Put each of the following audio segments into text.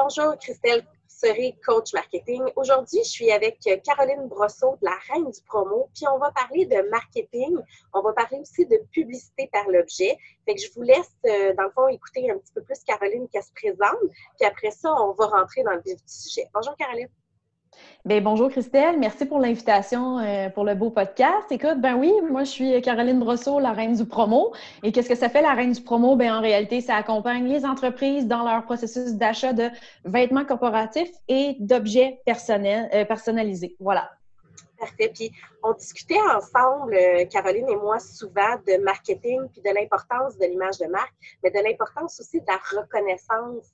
Bonjour Christelle Seré, coach marketing. Aujourd'hui, je suis avec Caroline Brosseau la Reine du Promo, puis on va parler de marketing. On va parler aussi de publicité par l'objet. Fait que je vous laisse, euh, dans le fond, écouter un petit peu plus Caroline qui se présente, puis après ça, on va rentrer dans le vif du sujet. Bonjour Caroline. Bien, bonjour Christelle, merci pour l'invitation euh, pour le beau podcast. Écoute, ben oui, moi je suis Caroline Brosseau, la reine du promo. Et qu'est-ce que ça fait la reine du promo? Ben en réalité, ça accompagne les entreprises dans leur processus d'achat de vêtements corporatifs et d'objets personnels, euh, personnalisés. Voilà. Parfait. Puis on discutait ensemble, euh, Caroline et moi, souvent de marketing puis de l'importance de l'image de marque, mais de l'importance aussi de la reconnaissance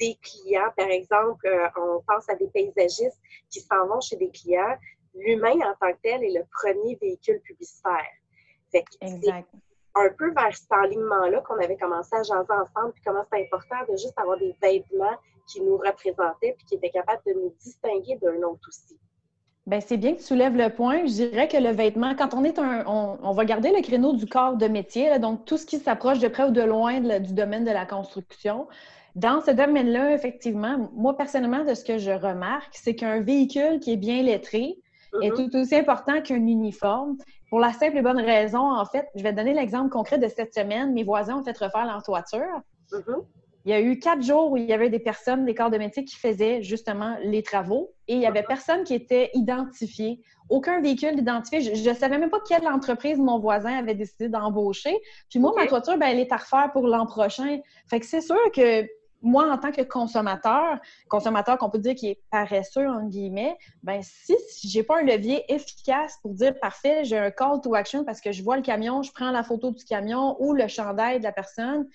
des clients. Par exemple, euh, on pense à des paysagistes qui s'en vont chez des clients. L'humain en tant que tel est le premier véhicule publicitaire. Fait exact. un peu vers cet alignement-là qu'on avait commencé à jaser ensemble, puis comment c'est important de juste avoir des vêtements qui nous représentaient, puis qui étaient capables de nous distinguer d'un autre aussi. Bien, c'est bien que tu soulèves le point. Je dirais que le vêtement, quand on est un. On, va garder le créneau du corps de métier, donc tout ce qui s'approche de près ou de loin du domaine de la construction. Dans ce domaine-là, effectivement, moi personnellement, de ce que je remarque, c'est qu'un véhicule qui est bien lettré est mm-hmm. tout aussi important qu'un uniforme. Pour la simple et bonne raison, en fait, je vais te donner l'exemple concret de cette semaine. Mes voisins ont fait refaire leur toiture. Mm-hmm. Il y a eu quatre jours où il y avait des personnes, des corps de métier qui faisaient justement les travaux et il y avait mm-hmm. personne qui était identifié. Aucun véhicule identifié. Je ne savais même pas quelle entreprise mon voisin avait décidé d'embaucher. Puis moi, ma toiture, ben, elle est à refaire pour l'an prochain. Fait que c'est sûr que moi, en tant que consommateur, consommateur qu'on peut dire qui est paresseux, en guillemets, ben si, si j'ai pas un levier efficace pour dire parfait, j'ai un call to action parce que je vois le camion, je prends la photo du camion ou le chandail de la personne,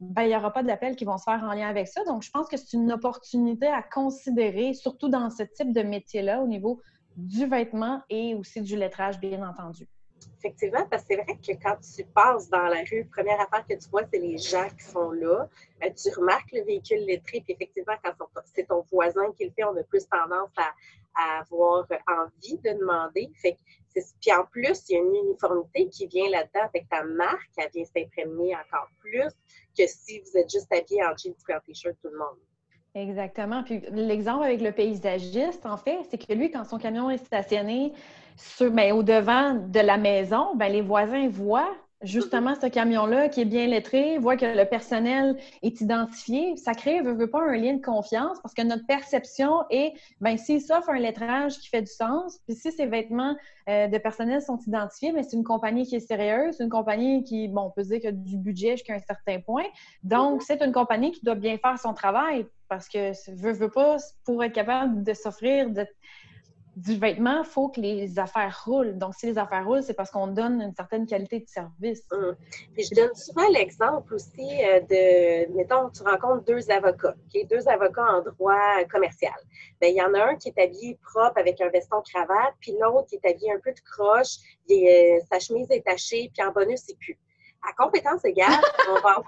ben, il n'y aura pas d'appels qui vont se faire en lien avec ça. Donc, je pense que c'est une opportunité à considérer, surtout dans ce type de métier-là, au niveau du vêtement et aussi du lettrage, bien entendu. Effectivement, parce que c'est vrai que quand tu passes dans la rue, première affaire que tu vois, c'est les gens qui sont là. Euh, tu remarques le véhicule lettré, puis effectivement, quand c'est ton voisin qui le fait, on a plus tendance à, avoir envie de demander. Puis en plus, il y a une uniformité qui vient là-dedans. Fait que ta marque, elle vient s'imprégner encore plus que si vous êtes juste habillé en jeans et en t-shirt tout le monde. Exactement. Puis l'exemple avec le paysagiste, en fait, c'est que lui, quand son camion est stationné, sur, ben, au devant de la maison, ben, les voisins voient justement ce camion-là qui est bien lettré, voient que le personnel est identifié. Ça crée, veut, veut pas, un lien de confiance parce que notre perception est, ben s'il s'offre un lettrage qui fait du sens, puis si ces vêtements euh, de personnel sont identifiés, mais c'est une compagnie qui est sérieuse, une compagnie qui, bon, on peut dire que du budget jusqu'à un certain point. Donc, c'est une compagnie qui doit bien faire son travail parce que veut, veut pas, pour être capable de s'offrir, de du vêtement, il faut que les affaires roulent. Donc, si les affaires roulent, c'est parce qu'on donne une certaine qualité de service. Puis je donne souvent l'exemple aussi euh, de, mettons, tu rencontres deux avocats, deux avocats en droit commercial. Bien, il y en a un qui est habillé propre avec un veston cravate, puis l'autre qui est habillé un peu de croche, euh, sa chemise est tachée, puis en bonus, c'est plus. À compétence égale, on va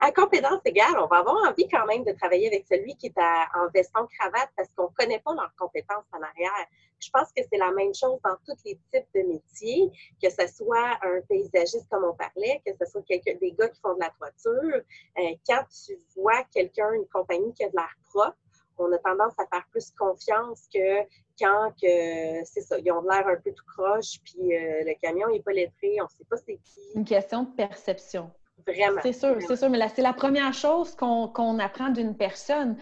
à compétence égale, on va avoir envie quand même de travailler avec celui qui est en veston cravate parce qu'on ne connaît pas leurs compétences en arrière. Je pense que c'est la même chose dans tous les types de métiers, que ce soit un paysagiste comme on parlait, que ce soit des gars qui font de la toiture. Euh, quand tu vois quelqu'un, une compagnie qui a de l'air propre, on a tendance à faire plus confiance que quand que c'est ça, ils ont l'air un peu tout croche, puis euh, le camion n'est pas lettré, on ne sait pas c'est qui. Une question de perception. Vraiment. C'est sûr, c'est sûr. Mais là, c'est la première chose qu'on apprend d'une personne.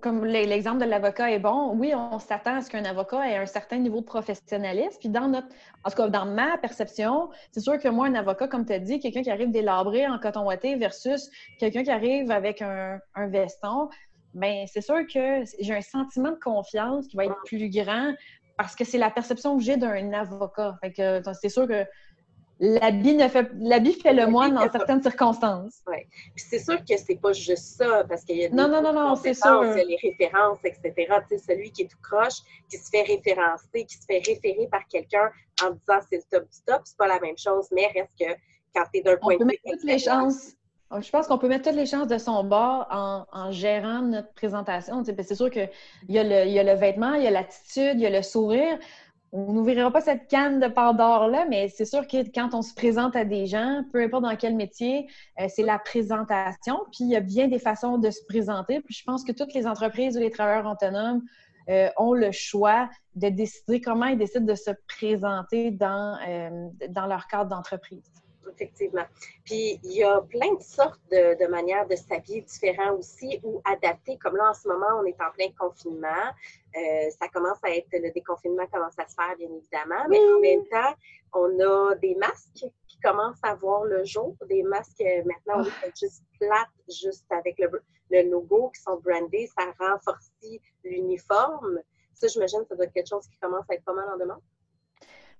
comme l'exemple de l'avocat est bon, oui, on s'attend à ce qu'un avocat ait un certain niveau de professionnalisme. Puis dans notre, en tout cas, dans ma perception, c'est sûr que moi, un avocat, comme tu as dit, quelqu'un qui arrive délabré en coton ouaté versus quelqu'un qui arrive avec un, veston, bien, c'est sûr que j'ai un sentiment de confiance qui va être plus grand parce que c'est la perception que j'ai d'un avocat. Fait que c'est sûr que l'habit ne fait l'habit fait le moine dans certaines circonstances. Oui. Puis c'est sûr que c'est pas juste ça, parce qu'il y a des non, non, non, non, c'est sûr. les références, etc. Tu sais, celui qui est tout croche, qui se fait référencer, qui se fait référer par quelqu'un en disant c'est le top du top, c'est pas la même chose, mais reste que quand tu es d'un point de vue. toutes les chances. Je pense qu'on peut mettre toutes les chances de son bord en, en gérant notre présentation. C'est sûr qu'il y, a le, il y a le vêtement, il y a l'attitude, il y a le sourire, on n'ouvrira pas cette canne de Pandore-là, mais c'est sûr que quand on se présente à des gens, peu importe dans quel métier, euh, c'est la présentation. Puis il y a bien des façons de se présenter. Puis je pense que toutes les entreprises ou les travailleurs autonomes euh, ont le choix de décider comment ils décident de se présenter dans, euh, dans leur cadre d'entreprise. Effectivement. Puis, il y a plein de sortes de, manières de s'habiller différents aussi ou adapter. Comme là, en ce moment, on est en plein confinement. Euh, ça commence à être, le déconfinement commence à se faire, bien évidemment. Mais en même temps, on a des masques qui commencent à voir le jour. Des masques, maintenant, on est juste plates, juste avec le, le logo qui sont brandés. Ça renforce l'uniforme. Ça, j'imagine ça doit être quelque chose qui commence à être pas mal en demande.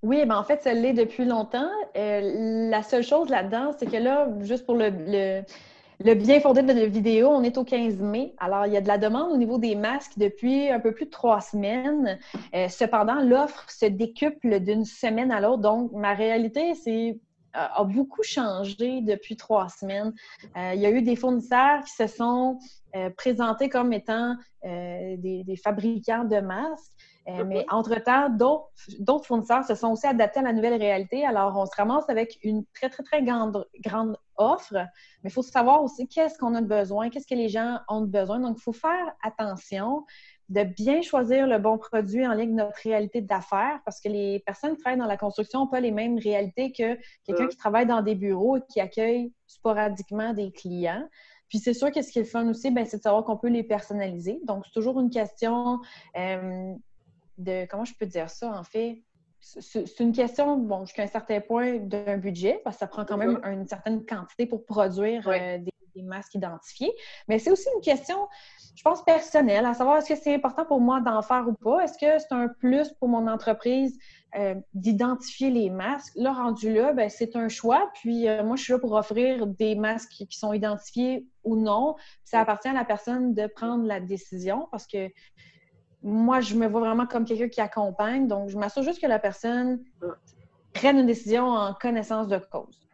Oui, ben en fait, ça l'est depuis longtemps. Euh, la seule chose là-dedans, c'est que là, juste pour le, le, bien fondé de la vidéo, on est au 15 mai. Alors, il y a de la demande au niveau des masques depuis un peu plus de trois semaines. Euh, cependant, l'offre se décuple d'une semaine à l'autre. Donc, ma réalité, c'est a beaucoup changé depuis trois semaines. Euh, il y a eu des fournisseurs qui se sont présentés comme étant des, fabricants de masques. Euh, mais entre-temps, d'autres fournisseurs se sont aussi adaptés à la nouvelle réalité. Alors, on se ramasse avec une très, très, très grande, grande offre. Mais il faut savoir aussi qu'est-ce qu'on a besoin, qu'est-ce que les gens ont besoin. Donc, il faut faire attention de bien choisir le bon produit en lien avec notre réalité d'affaires parce que les personnes qui travaillent dans la construction n'ont pas les mêmes réalités que quelqu'un qui travaille dans des bureaux et qui accueille sporadiquement des clients. Puis c'est sûr que ce qui est le fun aussi, ben, c'est de savoir qu'on peut les personnaliser. Donc, c'est toujours une question euh, de, comment je peux dire ça, en fait? C'est une question, bon, jusqu'à un certain point d'un budget, parce que ça prend quand même une certaine quantité pour produire euh, des, masques identifiés. Mais c'est aussi une question, je pense, personnelle, à savoir est-ce que c'est important pour moi d'en faire ou pas? Est-ce que c'est un plus pour mon entreprise euh, d'identifier les masques? Là, rendu là, ben, c'est un choix. Puis euh, moi, je suis là pour offrir des masques qui sont identifiés ou non. ça appartient à la personne de prendre la décision parce que moi, je me vois vraiment comme quelqu'un qui accompagne. Donc, je m'assure juste que la personne prenne une décision en connaissance de cause.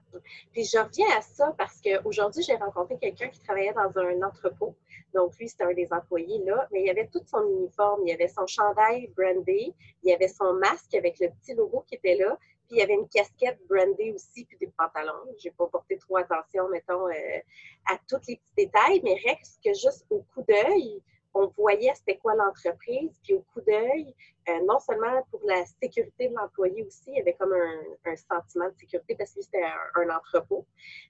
Puis je reviens à ça parce qu'aujourd'hui, j'ai rencontré quelqu'un qui travaillait dans un entrepôt. Donc, lui, c'était un des employés là, mais il avait tout son uniforme. Il avait son chandail brandé, il avait son masque avec le petit logo qui était là, puis il y avait une casquette brandée aussi, puis des pantalons. Je n'ai pas porté trop attention, mettons, euh, à tous les petits détails, mais reste que juste au coup d'œil, on voyait c'était quoi l'entreprise, puis au coup d'œil, euh, non seulement pour la sécurité de l'employé aussi, il y avait comme un, sentiment de sécurité parce que c'était un, entrepôt,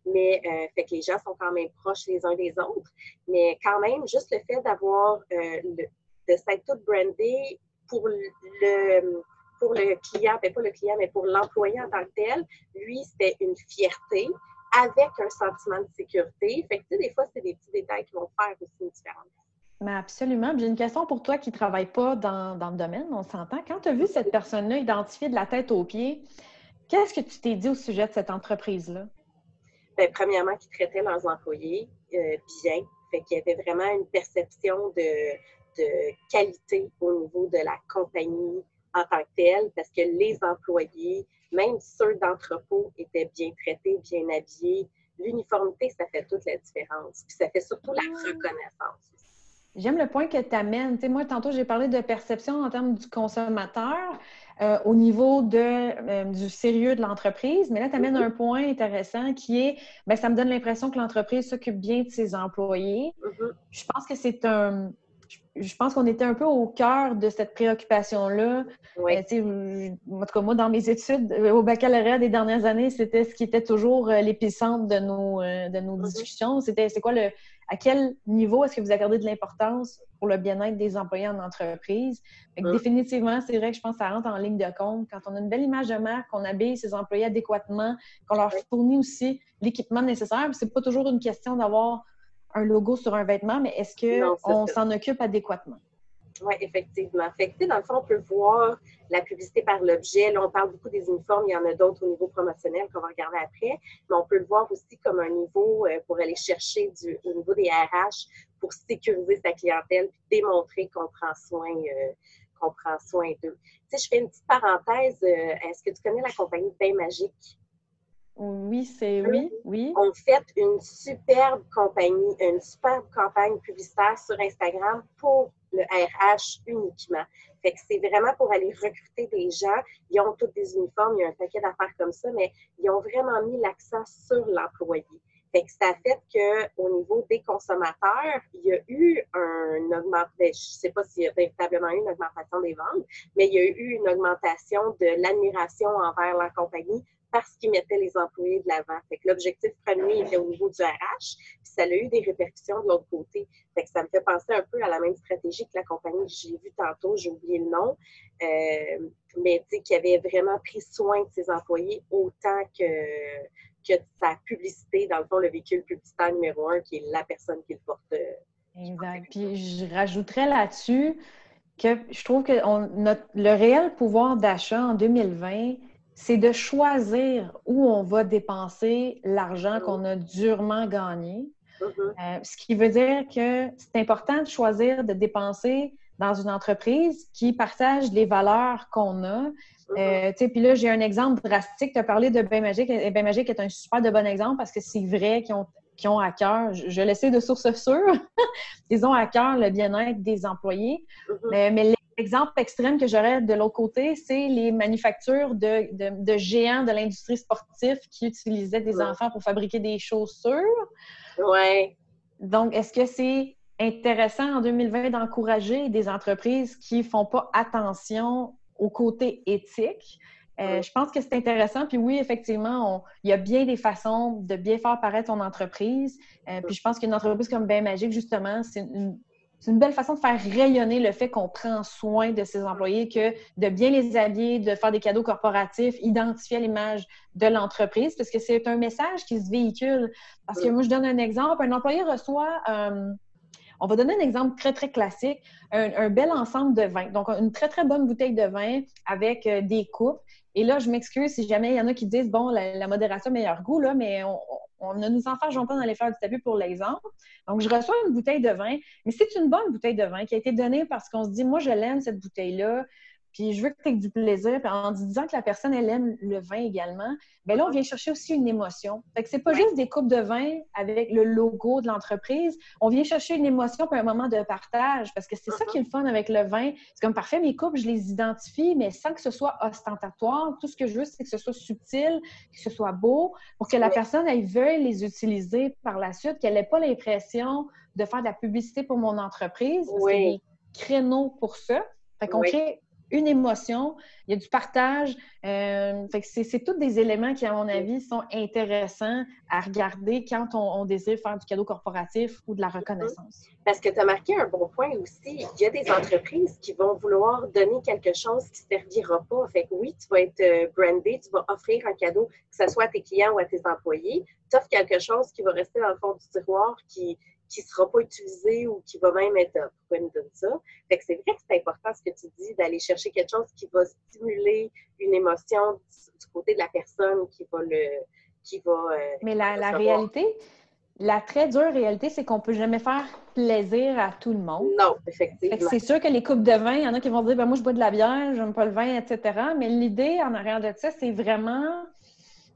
mais euh, fait que les gens sont quand même proches les uns des autres, mais quand même, juste le fait d'avoir, euh, de s'être tout brandé pour le, pour le client, ben, pas le client, mais pour l'employé en tant que tel, lui, c'était une fierté avec un sentiment de sécurité. Fait que, tu sais, des fois, c'est des petits détails qui vont faire aussi une différence. Absolument. J'ai une question pour toi qui ne travaille pas dans, le domaine, on s'entend. Quand tu as vu cette personne-là identifiée de la tête aux pieds, qu'est-ce que tu t'es dit au sujet de cette entreprise-là? Bien, premièrement, qu'ils traitaient leurs employés euh, bien. Fait qu'il y avait vraiment une perception de, qualité au niveau de la compagnie en tant que telle, parce que les employés, même ceux d'entrepôt, étaient bien traités, bien habillés. L'uniformité, ça fait toute la différence. Puis ça fait surtout la reconnaissance J'aime le point que tu amènes. moi, tantôt, j'ai parlé de perception en termes du consommateur euh, au niveau de, euh, du sérieux de l'entreprise, mais là, tu amènes mm-hmm. un point intéressant qui est, bien, ça me donne l'impression que l'entreprise s'occupe bien de ses employés. Mm-hmm. Je pense que c'est un... Je pense qu'on était un peu au cœur de cette préoccupation-là. Oui. Euh, en tout cas, moi, dans mes études, au baccalauréat des dernières années, c'était ce qui était toujours l'épicentre de nos, de nos mm-hmm. discussions. C'était c'est quoi le, à quel niveau est-ce que vous accordez de l'importance pour le bien-être des employés en entreprise? Définitivement, c'est vrai que je pense que ça rentre en ligne de compte. Quand on a une belle image de marque, qu'on habille ses employés adéquatement, qu'on leur fournit aussi l'équipement nécessaire, c'est pas toujours une question d'avoir un logo sur un vêtement, mais est-ce qu'on s'en occupe adéquatement? Oui, effectivement. Fait dans le fond, on peut voir la publicité par l'objet. Là, on parle beaucoup des uniformes. Il y en a d'autres au niveau promotionnel qu'on va regarder après. Mais on peut le voir aussi comme un niveau euh, pour aller chercher du, au niveau des RH pour sécuriser sa clientèle et démontrer qu'on prend soin, euh, qu'on prend soin d'eux. Tu sais, je fais une petite parenthèse. Euh, est-ce que tu connais la compagnie Bain Magique? Oui, c'est oui, oui. On fait une superbe compagnie, une superbe campagne publicitaire sur Instagram pour le RH uniquement. Fait que c'est vraiment pour aller recruter des gens. Ils ont tous des uniformes, il y a un paquet d'affaires comme ça, mais ils ont vraiment mis l'accent sur l'employé. Fait que ça fait qu'au niveau des consommateurs, il y a eu un augmentation, ben, je ne sais pas s'il y a véritablement eu une augmentation des ventes, mais il y a eu une augmentation de l'admiration envers la compagnie parce qu'ils mettaient les employés de l'avant. Fait que l'objectif premier était au niveau du RH, puis ça a eu des répercussions de l'autre côté. Fait que ça me fait penser un peu à la même stratégie que la compagnie que j'ai vue tantôt, j'ai oublié le nom, euh, mais qui avait vraiment pris soin de ses employés autant que que sa publicité, dans le fond, le véhicule publicitaire numéro un, qui est la personne qui le porte. Euh, exact. Puis je rajouterais là-dessus que je trouve que le réel pouvoir d'achat en 2020, c'est de choisir où on va dépenser l'argent qu'on a durement gagné. Mm-hmm. Euh, ce qui veut dire que c'est important de choisir de dépenser dans une entreprise qui partage les valeurs qu'on a euh, puis là, j'ai un exemple drastique. Tu as parlé de Bain Magique. Bain Magique est un super de bon exemple parce que c'est vrai qu'ils ont, ont, à cœur, je, le sais de source sûre, ils ont à cœur le bien-être des employés. Mm-hmm. mais l'exemple extrême que j'aurais de l'autre côté, c'est les manufactures de, de, géants de l'industrie sportive qui utilisaient des enfants pour fabriquer des chaussures. Oui. Donc, est-ce que c'est intéressant en 2020 d'encourager des entreprises qui ne font pas attention au côté éthique? Euh, je pense que c'est intéressant. Puis oui, effectivement, il y a bien des façons de bien faire paraître ton entreprise. Euh, puis je pense qu'une entreprise comme Bain Magique, justement, c'est une, belle façon de faire rayonner le fait qu'on prend soin de ses employés, que de bien les habiller, de faire des cadeaux corporatifs, identifier l'image de l'entreprise, parce que c'est un message qui se véhicule. Parce que moi, je donne un exemple. Un employé reçoit... Euh, on va donner un exemple très, très classique, un, bel ensemble de vin. Donc, une très, très bonne bouteille de vin avec euh, des coupes. Et là, je m'excuse si jamais il y en a qui disent, bon, la, modération meilleur goût, là, mais on, ne nous enfargeons pas dans les fleurs du tapis pour l'exemple. Donc, je reçois une bouteille de vin, mais c'est une bonne bouteille de vin qui a été donnée parce qu'on se dit, moi, je l'aime, cette bouteille-là puis je veux que tu aies du plaisir. Puis en disant que la personne, elle aime le vin également, bien là, on vient chercher aussi une émotion. Fait que c'est pas juste des coupes de vin avec le logo de l'entreprise. On vient chercher une émotion pour un moment de partage parce que c'est ça qui est le fun avec le vin. C'est comme parfait, mes coupes, je les identifie, mais sans que ce soit ostentatoire. Tout ce que je veux, c'est que ce soit subtil, que ce soit beau, pour que la personne, elle veuille les utiliser par la suite, qu'elle n'ait pas l'impression de faire de la publicité pour mon entreprise. Oui. C'est des créneaux pour ça. Fait qu'on crée une émotion, il y a du partage. Euh, c'est tous des éléments qui, à mon avis, sont intéressants à regarder quand on, désire faire du cadeau corporatif ou de la reconnaissance. Parce que tu as marqué un bon point aussi. Il y a des entreprises qui vont vouloir donner quelque chose qui ne servira pas. Fait oui, tu vas être euh, brandé, tu vas offrir un cadeau, que ce soit à tes clients ou à tes employés. Tu offres quelque chose qui va rester dans le fond du tiroir, qui qui ne sera pas utilisé ou qui va même être pourquoi il nous donne ça? Fait que c'est vrai que c'est important ce que tu dis d'aller chercher quelque chose qui va stimuler une émotion du, côté de la personne qui va le qui va euh, Mais la, la réalité, la très dure réalité, c'est qu'on ne peut jamais faire plaisir à tout le monde. Non, effectivement. C'est sûr que les coupes de vin, il y en a qui vont dire ben, moi je bois de la bière, j'aime pas le vin, etc. Mais l'idée en arrière de ça, c'est vraiment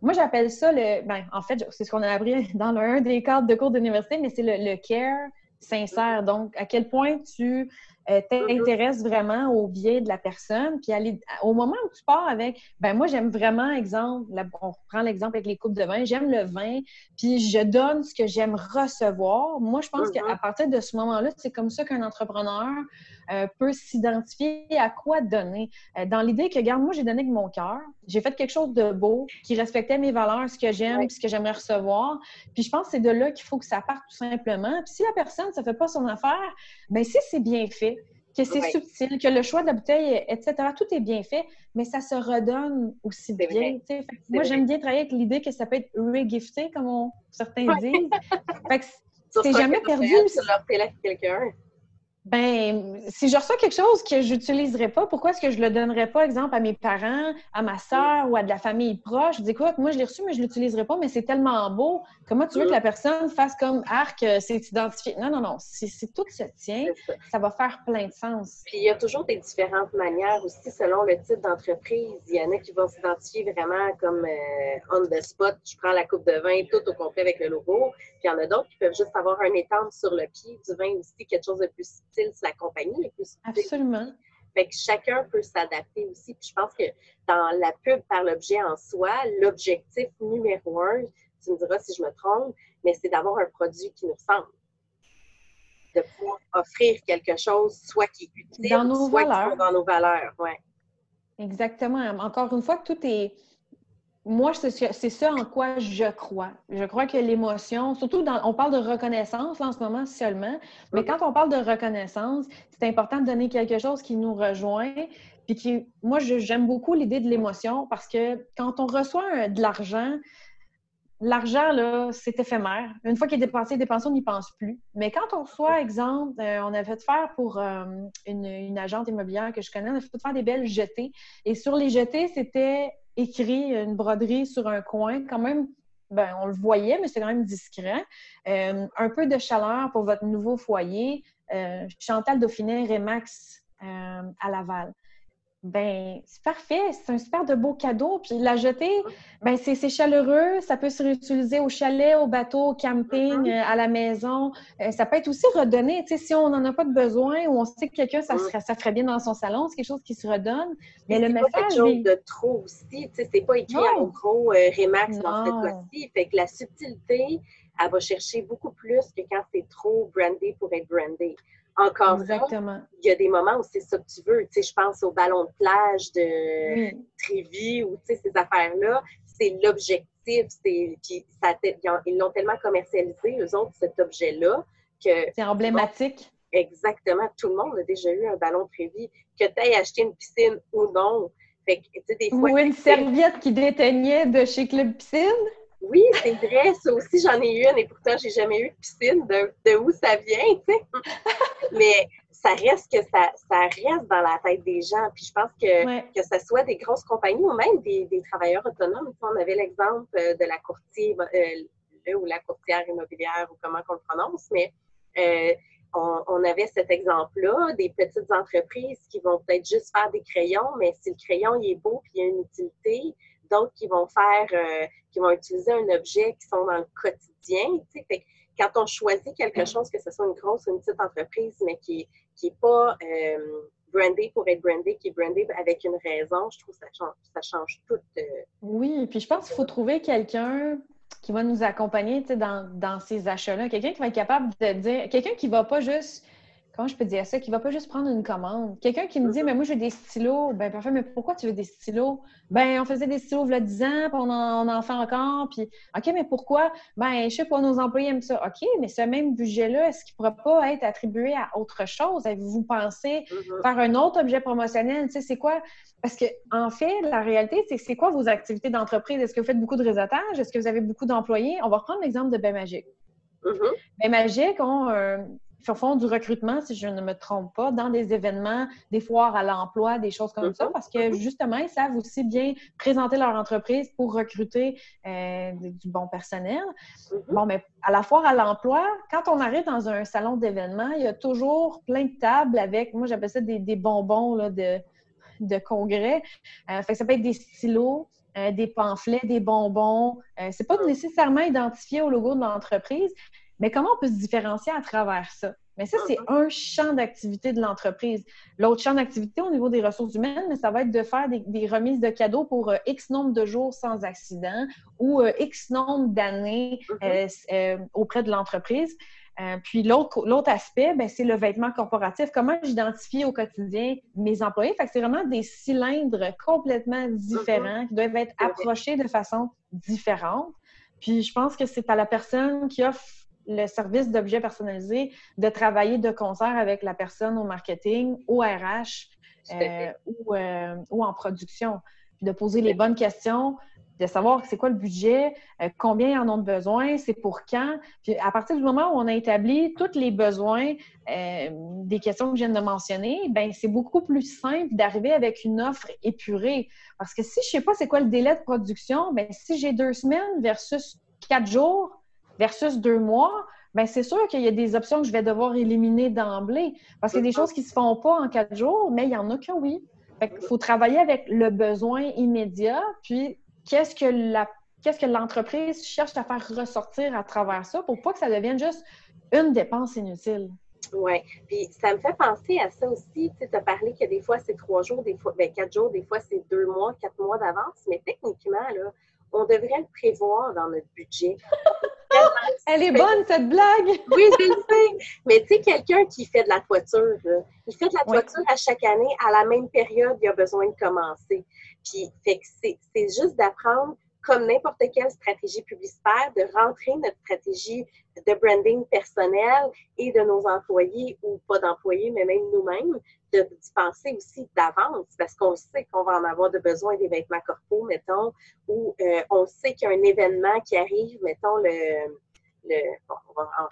moi, j'appelle ça le. Ben, en fait, c'est ce qu'on a appris dans un des cadres de cours d'université, mais c'est le, care sincère. Donc, à quel point tu euh, t'intéresses vraiment au biais de la personne. Puis aller, au moment où tu pars avec, ben moi, j'aime vraiment, exemple, on prend l'exemple avec les coupes de vin, j'aime le vin, puis je donne ce que j'aime recevoir. Moi, je pense qu'à mm-hmm. partir de ce moment-là, c'est comme ça qu'un entrepreneur euh, peut s'identifier à quoi donner. Euh, dans l'idée que, regarde, moi, j'ai donné avec mon cœur, j'ai fait quelque chose de beau, qui respectait mes valeurs, ce que j'aime, ce que j'aimerais recevoir. Puis je pense que c'est de là qu'il faut que ça parte tout simplement. Puis si la personne, ça fait pas son affaire, ben si c'est bien fait, que c'est subtil, que le choix de la bouteille, etc., tout est bien fait, mais ça se redonne aussi bien. Moi, j'aime bien travailler avec l'idée que ça peut être regifté, comme certains disent. fait que c'est jamais perdu. Quelqu'un. Ben, si je reçois quelque chose que je n'utiliserais pas, pourquoi est-ce que je le donnerais pas, exemple, à mes parents, à ma soeur ou à de la famille proche? Je dis, écoute, moi, je l'ai reçu, mais je ne l'utiliserai pas, mais c'est tellement beau. Comment tu veux que la personne fasse comme arc, euh, c'est identifié? Non, non, non. Si, tout se tient, ça. va faire plein de sens. Puis, il y a toujours des différentes manières aussi selon le type d'entreprise. Il y en a qui vont s'identifier vraiment comme euh, on the spot. Je prends la coupe de vin tout au complet avec le logo. Puis, il y en a d'autres qui peuvent juste avoir un étampe sur le pied du vin aussi, quelque chose de plus c'est la compagnie Absolument. Fait que chacun peut s'adapter aussi. Puis je pense que dans la pub par l'objet en soi, l'objectif numéro un, tu me diras si je me trompe, mais c'est d'avoir un produit qui nous ressemble. De pouvoir offrir quelque chose, soit qui est utile, dans nos soit valeurs. qui est dans nos valeurs. Ouais. Exactement. Encore une fois, tout est moi, c'est ça en quoi je crois. Je crois que l'émotion, surtout dans, on parle de reconnaissance en ce moment seulement, mais quand on parle de reconnaissance, c'est important de donner quelque chose qui nous rejoint. Puis qui, moi, j'aime beaucoup l'idée de l'émotion parce que quand on reçoit de l'argent, l'argent, là, c'est éphémère. Une fois qu'il est dépensé, dépensé, on n'y pense plus. Mais quand on reçoit, exemple, euh, on a fait faire pour euh, une, une agente immobilière que je connais, on a fait faire des belles jetées. Et sur les jetées, c'était écrit une broderie sur un coin, quand même, ben, on le voyait, mais c'est quand même discret. Euh, un peu de chaleur pour votre nouveau foyer. Euh, Chantal Dauphinet, Remax euh, à Laval ben c'est parfait, c'est un super de beau cadeau. Puis la jeter, ben c'est chaleureux, ça peut se réutiliser au chalet, au bateau, au camping, mm-hmm. euh, à la maison. Euh, ça peut être aussi redonné. Tu sais, si on n'en a pas de besoin ou on sait que quelqu'un, ça, ça ferait bien dans son salon, c'est quelque chose qui se redonne. Mais, le message. Pas quelque chose de trop aussi. Tu sais, c'est pas écrit en gros euh, Remax dans ce cas-ci. Fait que la subtilité, elle va chercher beaucoup plus que quand c'est trop brandé pour être brandé. Encore Exactement. il y a des moments où c'est ça que tu veux. Tu sais, je pense au ballon de plage de Trévis ou tu sais, ces affaires-là. C'est l'objectif. C'est, ils l'ont tellement commercialisé, eux autres, cet objet-là, que... C'est emblématique. exactement. Tout le monde a déjà eu un ballon de Trévis. Que tu aies acheté une piscine ou non. Fait que, des fois, ou une serviette qui déteignait de chez Club Piscine. Oui, c'est vrai, ça aussi, j'en ai une et pourtant, j'ai jamais eu de piscine. De, où ça vient, tu sais? Mais ça reste que ça, ça reste dans la tête des gens. Puis je pense que, que ce soit des grosses compagnies ou même des, travailleurs autonomes. on avait l'exemple euh, de la courtier, euh, ou la courtière immobilière, ou comment qu'on le prononce, mais euh, on, on, avait cet exemple-là, des petites entreprises qui vont peut-être juste faire des crayons, mais si le crayon il est beau puis il y a une utilité, d'autres qui vont faire, euh, qui vont utiliser un objet qui sont dans le quotidien. Fait, quand on choisit quelque chose, que ce soit une grosse ou une petite entreprise, mais qui n'est pas euh, brandé pour être brandé, qui est brandé avec une raison, je trouve que ça change, ça change tout. Euh, oui, puis je pense qu'il faut trouver quelqu'un qui va nous accompagner dans, dans ces achats-là, quelqu'un qui va être capable de dire, quelqu'un qui ne va pas juste comment je peux dire ça, qui va pas juste prendre une commande. Quelqu'un qui me dit, mm-hmm. mais moi, j'ai des stylos. Ben, parfait, mais pourquoi tu veux des stylos? Ben, on faisait des stylos il y a 10 ans, puis on en, fait encore. Puis, OK, mais pourquoi? Ben, je sais pas, nos employés aiment ça. OK, mais ce même budget-là, est-ce qu'il pourra pas être attribué à autre chose? Avez-vous pensé mm-hmm. faire un autre objet promotionnel? Tu sais, c'est quoi? Parce que, en fait, la réalité, c'est c'est quoi vos activités d'entreprise? Est-ce que vous faites beaucoup de réseautage? Est-ce que vous avez beaucoup d'employés? On va reprendre l'exemple de Bain Magique. Mm Magique ont font du recrutement, si je ne me trompe pas, dans des événements, des foires à l'emploi, des choses comme ça, mhm. parce que mhm. justement, ils savent aussi bien présenter leur entreprise pour recruter euh, du bon personnel. Mhm. Bon, mais à la foire à l'emploi, quand on arrive dans un salon d'événements, il y a toujours plein de tables avec, moi j'appelle ça des, bonbons là, de, de congrès. Euh, fait ça peut être des stylos, euh, des pamphlets, des bonbons. c'est pas nécessairement identifié au logo de l'entreprise, mais comment on peut se différencier à travers ça? Mais ça, c'est mm-hmm. un champ d'activité de l'entreprise. L'autre champ d'activité au niveau des ressources humaines, mais ça va être de faire des, remises de cadeaux pour euh, X nombre de jours sans accident ou euh, X nombre d'années mm-hmm. euh, auprès de l'entreprise. puis l'autre aspect, ben, c'est le vêtement corporatif. Comment j'identifie au quotidien mes employés? Fait que c'est vraiment des cylindres complètement différents mm-hmm. qui doivent être approchés de façon différente. Puis je pense que c'est à la personne qui offre le service d'objets personnalisés, de travailler de concert avec la personne au marketing, au RH euh, euh, ou, en production. Puis de poser les bonnes questions, de savoir c'est quoi le budget, euh, combien ils en ont besoin, c'est pour quand. Puis à partir du moment où on a établi tous les besoins des questions que je viens de mentionner, ben c'est beaucoup plus simple d'arriver avec une offre épurée. Parce que si je ne sais pas c'est quoi le délai de production, ben si j'ai deux semaines versus quatre jours, versus deux mois, bien, c'est sûr qu'il y a des options que je vais devoir éliminer d'emblée. Parce qu'il y a des choses qui ne se font pas en quatre jours, mais il y en a que oui. Il faut travailler avec le besoin immédiat, puis qu'est-ce que la qu'est-ce que l'entreprise cherche à faire ressortir à travers ça pour pas que ça devienne juste une dépense inutile. Oui. Puis ça me fait penser à ça aussi. Tu as parlé que des fois c'est trois jours, des fois ben, quatre jours, des fois c'est deux mois, quatre mois d'avance. Mais techniquement, là, on devrait le prévoir dans notre budget. Elle est bonne, cette blague! oui, je le sais. Mais tu sais, quelqu'un qui fait de la toiture, il fait de la toiture à chaque année, à la même période, il a besoin de commencer. Puis, fait que c'est juste d'apprendre comme n'importe quelle stratégie publicitaire, de rentrer notre stratégie de branding personnel et de nos employés ou pas d'employés, mais même nous-mêmes, de penser aussi d'avance parce qu'on sait qu'on va en avoir de besoin des vêtements corporels, mettons, ou euh, on sait qu'il y a un événement qui arrive, mettons, le,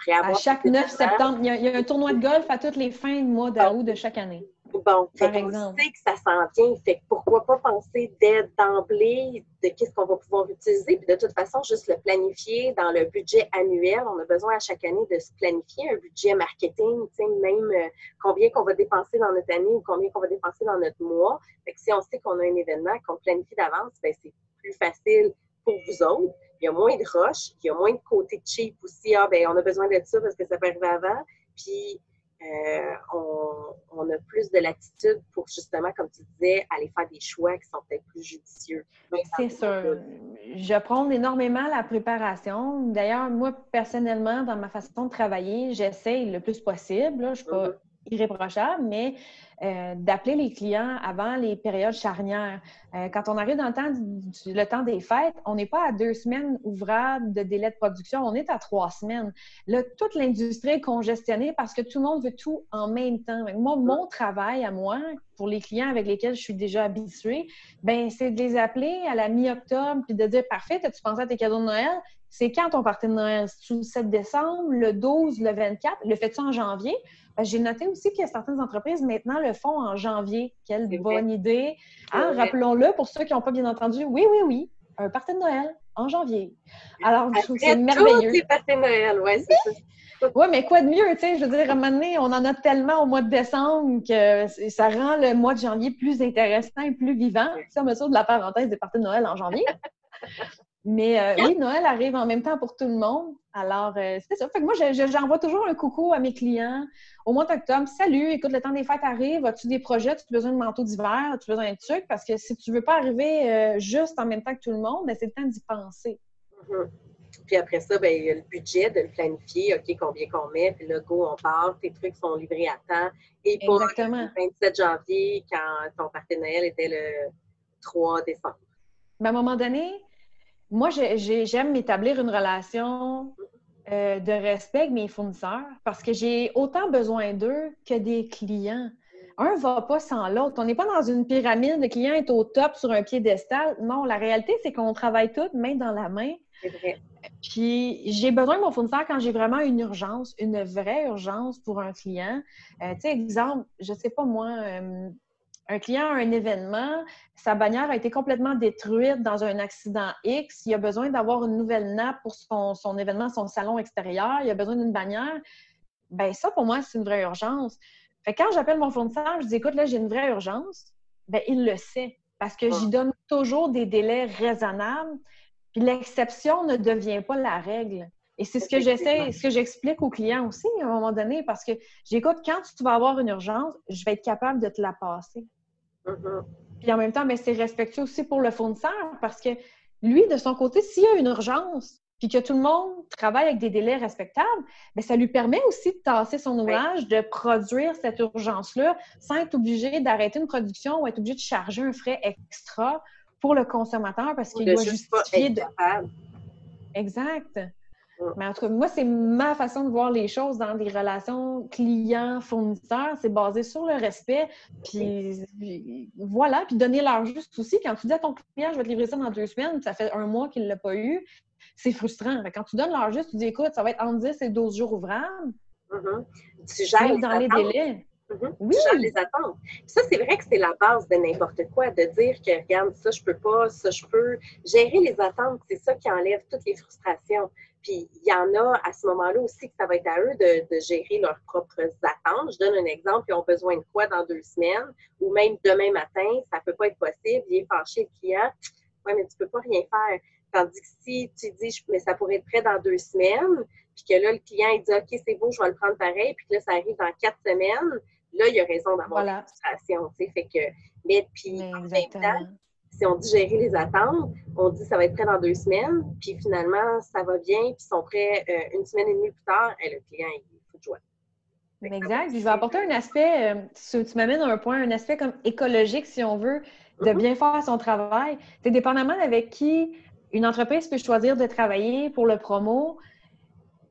à chaque 9 septembre, il y, a, un tournoi de golf à toutes les fins de mois d'août de chaque année. Bon, par exemple. on sait que ça s'en vient. Fait pourquoi pas penser dès d'emblée de qu'est-ce qu'on va pouvoir utiliser. Puis de toute façon, juste le planifier dans le budget annuel. On a besoin à chaque année de se planifier un budget marketing, même euh, combien qu'on va dépenser dans notre année ou combien qu'on va dépenser dans notre mois. Fait que si on sait qu'on a un événement, qu'on planifie d'avance, ben, c'est plus facile pour vous autres il y a moins de rush, il y a moins de côté cheap aussi. Ah, ben, on a besoin de ça parce que ça peut arriver avant. Puis, euh, on, a plus de latitude pour justement, comme tu disais, aller faire des choix qui sont peut-être plus judicieux. C'est sûr. Je prends énormément la préparation. D'ailleurs, moi, personnellement, dans ma façon de travailler, j'essaye le plus possible. je ne suis pas mm-hmm. Irréprochable, mais euh, d'appeler les clients avant les périodes charnières. Euh, quand on arrive dans le temps, temps des fêtes, on n'est pas à deux semaines ouvrables de délai de production, on est à trois semaines. Là, toute l'industrie est congestionnée parce que tout le monde veut tout en même temps. Moi, mon travail à moi, pour les clients avec lesquels je suis déjà habituée, ben c'est de les appeler à la mi-octobre puis de dire Parfait, as-tu pensé à tes cadeaux de Noël? C'est quand ton parti de Noël? C'est le 7 décembre, le 12, le 24? Le fais-tu en janvier? Ben, j'ai noté aussi que certaines entreprises maintenant le font en janvier. Quelle bonne idée. Hein? Rappelons-le pour ceux qui n'ont pas bien entendu. Oui, oui, oui. Un party de Noël en janvier. Alors, je trouve que c'est merveilleux. les parties de Noël, c'est ça. Oui, mais quoi de mieux, tu sais, je veux dire, à un moment donné, on en a tellement au mois de décembre que ça rend le mois de janvier plus intéressant et plus vivant. On me de la parenthèse des parties de Noël en janvier. Mais euh, oui, Noël arrive en même temps pour tout le monde. Alors, euh, c'est ça. Fait que moi, j'envoie toujours un coucou à mes clients au mois d'octobre. Salut, écoute, le temps des fêtes arrive. As-tu des projets? As-tu besoin de manteau d'hiver? As-tu besoin de trucs? Parce que si tu veux pas arriver euh, juste en même temps que tout le monde, ben, c'est le temps d'y penser. Mm-hmm. Puis après ça, ben, il y a le budget de le planifier. OK, combien qu'on met? Puis là, go, on part. Tes trucs sont livrés à temps. Et pas le 27 janvier quand ton partenaire était le 3 décembre. Ben, à un moment donné, moi, j'aime m'établir une relation euh, de respect avec mes fournisseurs parce que j'ai autant besoin d'eux que des clients. Un ne va pas sans l'autre. On n'est pas dans une pyramide, le client est au top sur un piédestal. Non, la réalité, c'est qu'on travaille tous main dans la main. C'est vrai. Puis j'ai besoin de mon fournisseur quand j'ai vraiment une urgence, une vraie urgence pour un client. Euh, tu sais, exemple, je sais pas moi, euh, un client a un événement, sa bannière a été complètement détruite dans un accident X, il a besoin d'avoir une nouvelle nappe pour son, événement, son salon extérieur, il a besoin d'une bannière. Ben ça, pour moi, c'est une vraie urgence. Fait quand j'appelle mon fournisseur, je dis écoute, là, j'ai une vraie urgence, ben il le sait parce que j'y donne toujours des délais raisonnables. Puis l'exception ne devient pas la règle. Et c'est ce que j'essaie, ce que j'explique aux clients aussi à un moment donné, parce que j'écoute, quand tu vas avoir une urgence, je vais être capable de te la passer. Mm-hmm. Puis en même temps, mais c'est respectueux aussi pour le fournisseur parce que lui, de son côté, s'il y a une urgence, puis que tout le monde travaille avec des délais respectables, bien, ça lui permet aussi de tasser son ouvrage, de produire cette urgence-là sans être obligé d'arrêter une production ou être obligé de charger un frais extra pour le consommateur parce qu'il doit justifier de... Exact. Mais en tout cas, moi, c'est ma façon de voir les choses dans des relations client-fournisseur. C'est basé sur le respect. Puis voilà, puis donner leur juste aussi. Quand tu dis à ton client, je vais te livrer ça dans deux semaines, ça fait un mois qu'il ne l'a pas eu, c'est frustrant. Quand tu donnes leur juste, tu dis, écoute, ça va être entre 10 et 12 jours ouvrables. Mm-hmm. Tu gères dans les délais. Mm-hmm. Oui. Tu gères les attentes. ça, c'est vrai que c'est la base de n'importe quoi, de dire que, regarde, ça, je peux pas, ça, je peux. Gérer les attentes, c'est ça qui enlève toutes les frustrations. Puis il y en a à ce moment-là aussi que ça va être à eux de, gérer leurs propres attentes. Je donne un exemple, ils ont besoin de quoi dans deux semaines, ou même demain matin, ça ne peut pas être possible, il est fâché le client. Oui, mais tu ne peux pas rien faire. Tandis que si tu dis, mais ça pourrait être prêt dans deux semaines, puis que là, le client, il dit OK, c'est beau, je vais le prendre pareil, puis que là, ça arrive dans quatre semaines, là, il y a raison d'avoir voilà. une frustration, tu sais. Fait que, mais puis, en même temps, si on dit gérer les attentes, on dit ça va être prêt dans deux semaines, puis finalement, ça va bien, puis ils sont prêts euh, une semaine et demie plus tard, et le client, il faut jouer. Exact. je vais apporter un aspect, euh, tu m'amènes un point, un aspect comme écologique, si on veut, de mhm. bien faire son travail. C'est dépendamment avec qui une entreprise peut choisir de travailler pour le promo.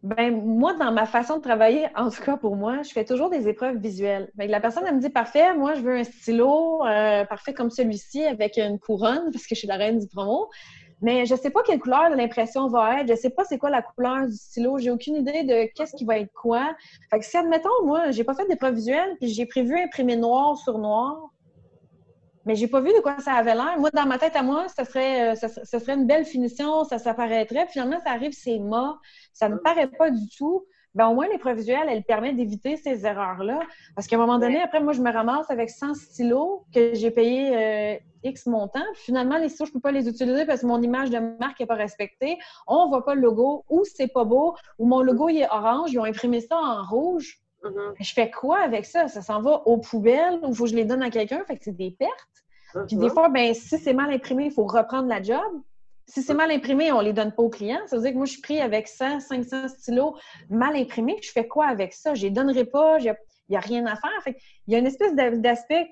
Ben, moi, dans ma façon de travailler, en tout cas pour moi, je fais toujours des épreuves visuelles. la personne, elle me dit Parfait, moi, je veux un stylo euh, parfait comme celui-ci avec une couronne, parce que je suis la reine du promo. Mais je ne sais pas quelle couleur l'impression va être. Je ne sais pas c'est quoi la couleur du stylo. J'ai aucune idée de qu'est-ce qui va être quoi. Fait que si, admettons, moi, j'ai pas fait d'épreuve visuelle, puis j'ai prévu imprimer noir sur noir, mais j'ai pas vu de quoi ça avait l'air. Moi, dans ma tête à moi, ce serait, euh, serait une belle finition, ça s'apparaîtrait. Finalement, ça arrive, c'est mort. Ça ne paraît pas du tout. Bien, au moins, l'épreuve visuelle, elle permet d'éviter ces erreurs-là. Parce qu'à un moment donné, après, moi, je me ramasse avec 100 stylos que j'ai payé euh, X montant. finalement, les stylos, je ne peux pas les utiliser parce que mon image de marque n'est pas respectée. On ne voit pas le logo, ou c'est pas beau, ou mon logo il est orange, ils ont imprimé ça en rouge. Mm-hmm. Je fais quoi avec ça? Ça s'en va aux poubelles ou il faut que je les donne à quelqu'un? Fait que c'est des pertes. Puis des mm-hmm. fois, ben, si c'est mal imprimé, il faut reprendre la job. Si c'est mal imprimé, on ne les donne pas aux clients. Ça veut dire que moi, je suis pris avec 100, 500 stylos mal imprimés. Je fais quoi avec ça? Je les donnerai pas. Il n'y a, rien à faire. Fait il y a une espèce d'aspect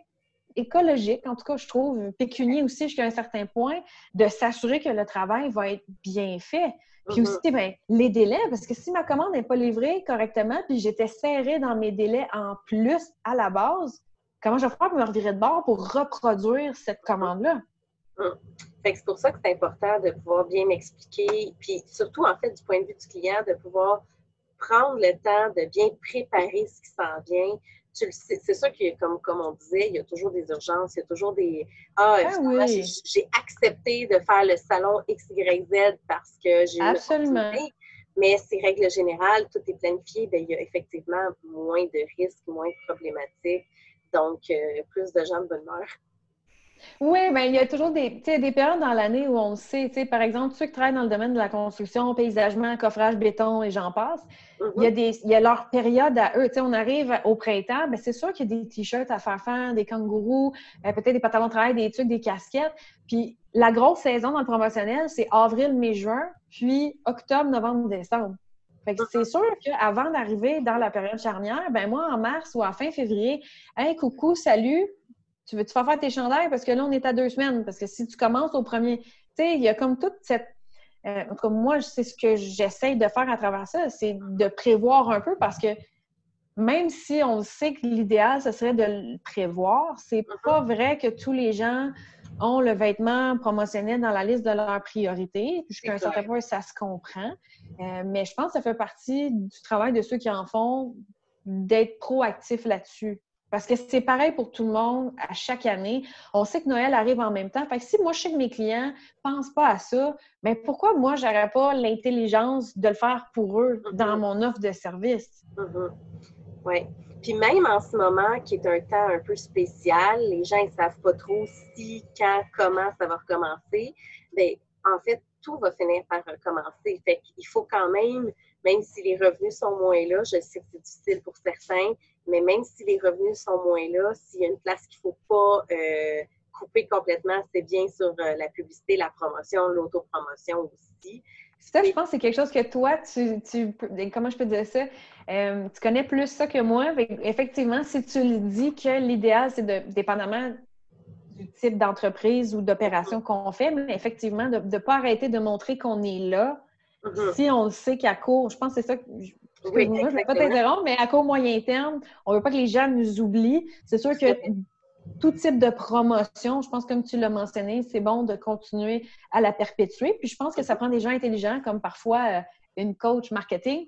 écologique, en tout cas, je trouve, pécunier aussi jusqu'à un certain point, de s'assurer que le travail va être bien fait. Puis mm-hmm. aussi, ben, les délais, parce que si ma commande n'est pas livrée correctement, puis j'étais serrée dans mes délais en plus à la base, comment je vais faire pour me revirer de bord pour reproduire cette commande-là? Mm c'est pour ça que c'est important de pouvoir bien m'expliquer, puis surtout, en fait, du point de vue du client, de pouvoir prendre le temps de bien préparer ce qui s'en vient. C'est sûr que, comme, comme on disait, il y a toujours des urgences, il y a toujours des Ah, ah j'ai accepté de faire le salon XYZ parce que j'ai Absolument. Mais c'est règle générale, tout est planifié, bien, il y a effectivement moins de risques, moins de problématiques, donc euh, plus de gens de bonne humeur. Oui, bien, il y a toujours des, des périodes dans l'année où on sait, par exemple, ceux qui travaillent dans le domaine de la construction, paysagement, coffrage, béton et j'en passe, il, y a mm-hmm. des, il y a leur période à eux. on arrive au printemps, bien, c'est sûr qu'il y a des t-shirts à faire faire, des kangourous, euh, peut-être des pantalons de travail, des trucs, des casquettes. Puis la grosse saison dans le promotionnel, c'est avril, mai, juin, puis octobre, novembre, décembre. Fait que c'est mm-hmm. sûr qu'avant d'arriver dans la période charnière, ben moi, en mars ou en fin février, hey, coucou, salut, tu veux-tu faire faire tes chandails? Parce que là, on est à deux semaines. Parce que si tu commences au premier, tu sais, il y a comme toute cette. Euh, en tout cas, moi, c'est ce que j'essaye de faire à travers ça, c'est de prévoir un peu parce que même si on sait que l'idéal, ce serait de le prévoir, c'est mm-hmm. pas vrai que tous les gens ont le vêtement promotionnel dans la liste de leurs priorités. Jusqu'à un certain point, ça se comprend. Euh, mais je pense que ça fait partie du travail de ceux qui en font d'être proactifs là-dessus. Parce que c'est pareil pour tout le monde à chaque année. On sait que Noël arrive en même temps. Fait que si moi, je sais que mes clients ne pensent pas à ça, bien pourquoi moi, je n'aurais pas l'intelligence de le faire pour eux mm-hmm. dans mon offre de service? Mm-hmm. Oui. Puis même en ce moment, qui est un temps un peu spécial, les gens ne savent pas trop si, quand, comment ça va recommencer. Bien, en fait, tout va finir par recommencer. Fait qu'il faut quand même, même si les revenus sont moins là, je sais que c'est difficile pour certains, mais même si les revenus sont moins là, s'il y a une place qu'il ne faut pas euh, couper complètement, c'est bien sur euh, la publicité, la promotion, l'autopromotion aussi. Ça, je pense que c'est quelque chose que toi, tu, tu comment je peux dire ça? Euh, tu connais plus ça que moi. Effectivement, si tu le dis que l'idéal, c'est de, dépendamment du type d'entreprise ou d'opération qu'on fait, mais effectivement, de ne pas arrêter de montrer qu'on est là. Mm-hmm. Si on le sait qu'à court, je pense que c'est ça que oui, moi, je ne vais pas t'interrompre, mais à court moyen terme, on ne veut pas que les gens nous oublient. C'est sûr que tout type de promotion, je pense, comme tu l'as mentionné, c'est bon de continuer à la perpétuer. Puis je pense que ça prend des gens intelligents, comme parfois euh, une coach marketing,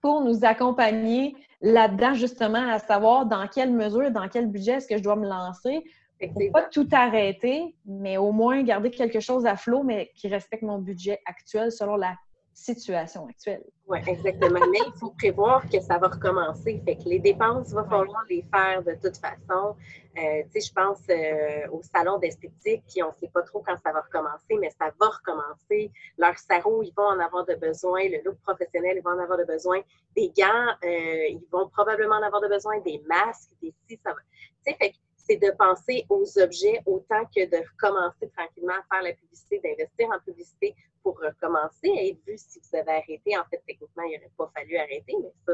pour nous accompagner là-dedans, justement, à savoir dans quelle mesure, dans quel budget est-ce que je dois me lancer. Pour pas tout arrêter, mais au moins garder quelque chose à flot, mais qui respecte mon budget actuel selon la situation actuelle. Oui, exactement. Mais il faut prévoir que ça va recommencer. Fait que les dépenses, il va falloir les faire de toute façon. Euh, tu sais, je pense euh, au salon d'esthétique, qui on ne sait pas trop quand ça va recommencer, mais ça va recommencer. Leur sarreau, ils vont en avoir de besoin. Le look professionnel, ils vont en avoir de besoin. Des gants, euh, ils vont probablement en avoir de besoin. Des masques, des si, ça va. Tu sais, fait que c'est de penser aux objets autant que de recommencer tranquillement à faire la publicité, d'investir en publicité pour recommencer à être vu si vous avez arrêté. En fait, techniquement, il n'aurait pas fallu arrêter, mais ça,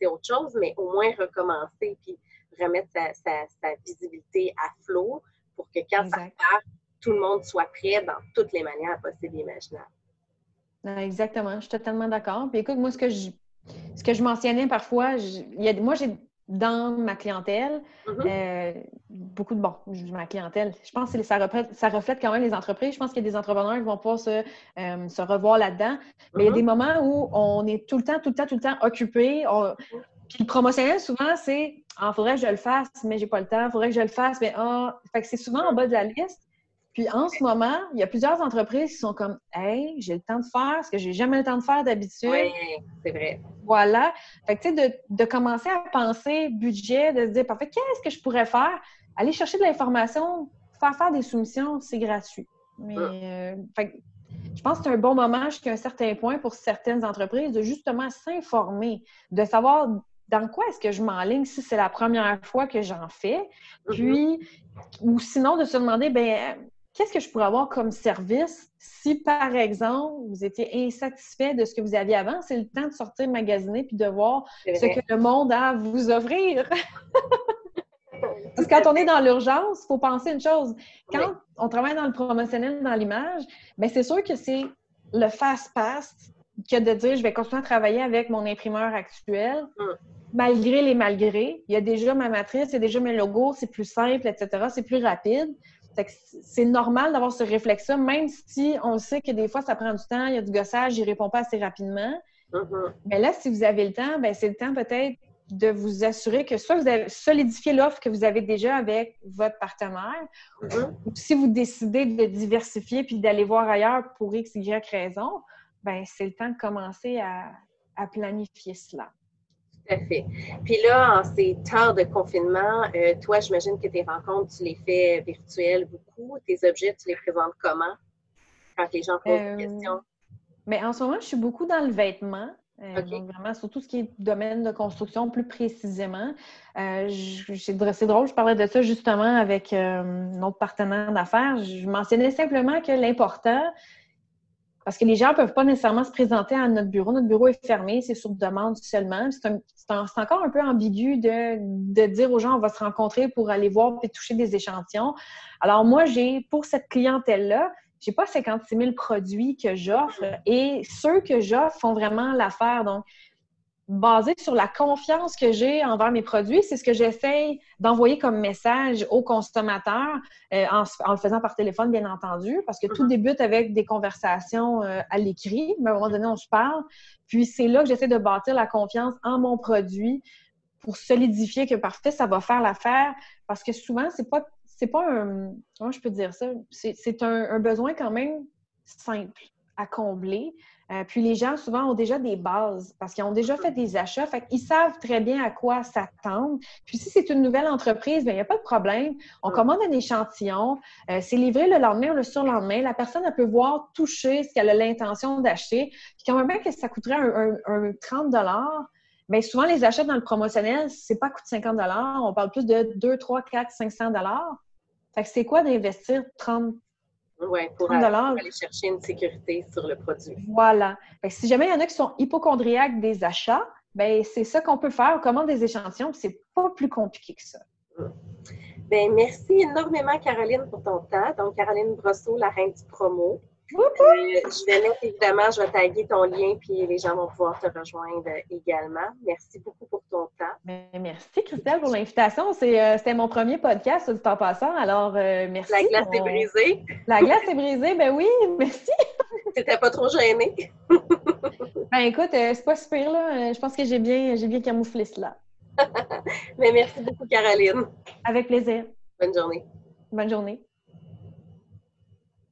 c'est autre chose. Mais au moins recommencer puis remettre sa, visibilité à flot pour que quand ça part, tout le monde soit prêt dans toutes les manières possibles et imaginables. Exactement, je suis totalement d'accord. Puis écoute, moi, ce que je, ce que je mentionnais parfois, il y a, moi, j'ai dans ma clientèle, mm-hmm. euh, beaucoup de, bon, ma clientèle, je pense que ça reflète, ça reflète quand même les entreprises. Je pense qu'il y a des entrepreneurs qui vont pouvoir se, euh, se revoir là-dedans. Mais il y a mm-hmm. des moments où on est tout le temps, tout le temps, tout le temps occupé. Puis le promotionnel, souvent, c'est Ah, faudrait que je le fasse, mais j'ai pas le temps. Faudrait que je le fasse, mais ah. Fait que c'est souvent en bas de la liste. Puis en ce moment, il y a plusieurs entreprises qui sont comme Hey, j'ai le temps de faire ce que j'ai jamais le temps de faire d'habitude. Oui, c'est vrai. Voilà. Fait que tu sais, de, commencer à penser budget, de se dire parfait, qu'est-ce que je pourrais faire? Aller chercher de l'information, faire faire des soumissions, c'est gratuit. Mais euh, je pense que c'est un bon moment jusqu'à un certain point pour certaines entreprises de justement s'informer, de savoir dans quoi est-ce que je m'enligne si c'est la première fois que j'en fais, mm-hmm. puis, ou sinon de se demander, ben qu'est-ce que je pourrais avoir comme service si, par exemple, vous étiez insatisfait de ce que vous aviez avant? C'est le temps de sortir magasiner puis de voir ce que le monde a à vous offrir. Parce que quand on est dans l'urgence, il faut penser une chose. Quand on travaille dans le promotionnel, dans l'image, bien, c'est sûr que c'est le fast-pass que de dire je vais continuer à travailler avec mon imprimeur actuel, mm. malgré les malgrés. Il y a déjà ma matrice, il y a déjà mes logos, c'est plus simple, etc. C'est plus rapide c'est normal d'avoir ce réflexe-là, même si on sait que des fois, ça prend du temps, il y a du gossage, il ne répond pas assez rapidement. Mm-hmm. Mais là, si vous avez le temps, ben, c'est le temps peut-être de vous assurer que soit vous avez solidifié l'offre que vous avez déjà avec votre partenaire, mm-hmm. ou si vous décidez de diversifier puis d'aller voir ailleurs pour X, Y raison, ben, c'est le temps de commencer à planifier cela. Tout à fait. Puis là, en ces temps de confinement, euh, toi, j'imagine que tes rencontres, tu les fais virtuelles beaucoup. Tes objets, tu les présentes comment? Quand les gens posent des euh, questions? Mais en ce moment, je suis beaucoup dans le vêtement. Euh, donc, vraiment, sur tout ce qui est domaine de construction, plus précisément. c'est drôle, je parlais de ça justement avec notre partenaire d'affaires. Je mentionnais simplement que l'important, parce que les gens ne peuvent pas nécessairement se présenter à notre bureau. Notre bureau est fermé, c'est sur demande seulement. C'est encore un peu ambigu de, dire aux gens on va se rencontrer pour aller voir et toucher des échantillons. Alors moi, j'ai pour cette clientèle-là, j'ai pas 56 000 produits que j'offre et ceux que j'offre font vraiment l'affaire. Donc, basé sur la confiance que j'ai envers mes produits. C'est ce que j'essaye d'envoyer comme message aux consommateurs euh, en, le faisant par téléphone, bien entendu, parce que tout mm-hmm. débute avec des conversations euh, à l'écrit, mais à un moment donné, on se parle. Puis c'est là que j'essaie de bâtir la confiance en mon produit pour solidifier que parfait, ça va faire l'affaire. Parce que souvent, c'est pas c'est pas un comment je peux dire ça? C'est un besoin quand même simple à combler. Euh, puis les gens, souvent, ont déjà des bases parce qu'ils ont déjà fait des achats. Fait qu'ils savent très bien à quoi s'attendre. Puis si c'est une nouvelle entreprise, bien, il n'y a pas de problème. On commande un échantillon. Euh, c'est livré le lendemain ou le surlendemain. La personne, elle peut voir, toucher ce qu'elle a l'intention d'acheter. Puis quand même que ça coûterait un, 30 Bien, souvent, les achats dans le promotionnel, c'est pas coûte 50 On parle plus de 2, 3, 4, 500 Fait que c'est quoi d'investir 30 oui, pour, aller chercher une sécurité sur le produit. Voilà. si jamais il y en a qui sont hypochondriaques des achats, ben c'est ça qu'on peut faire. On commande des échantillons, c'est pas plus compliqué que ça. Ben, merci énormément, Caroline, pour ton temps. Donc, Caroline Brosseau, la reine du promo. Euh, je vais mettre évidemment, je vais taguer ton lien, puis les gens vont pouvoir te rejoindre également. Merci beaucoup pour ton temps. Merci, Christelle, pour l'invitation. Euh, c'était mon premier podcast du temps passant, alors euh, merci. La glace est brisée. La glace est brisée, ben oui, merci. T'étais pas trop gênée? ben écoute, c'est pas super, là. Je pense que j'ai bien, bien camouflé cela. Mais merci beaucoup, Caroline. Avec plaisir. Bonne journée. Bonne journée.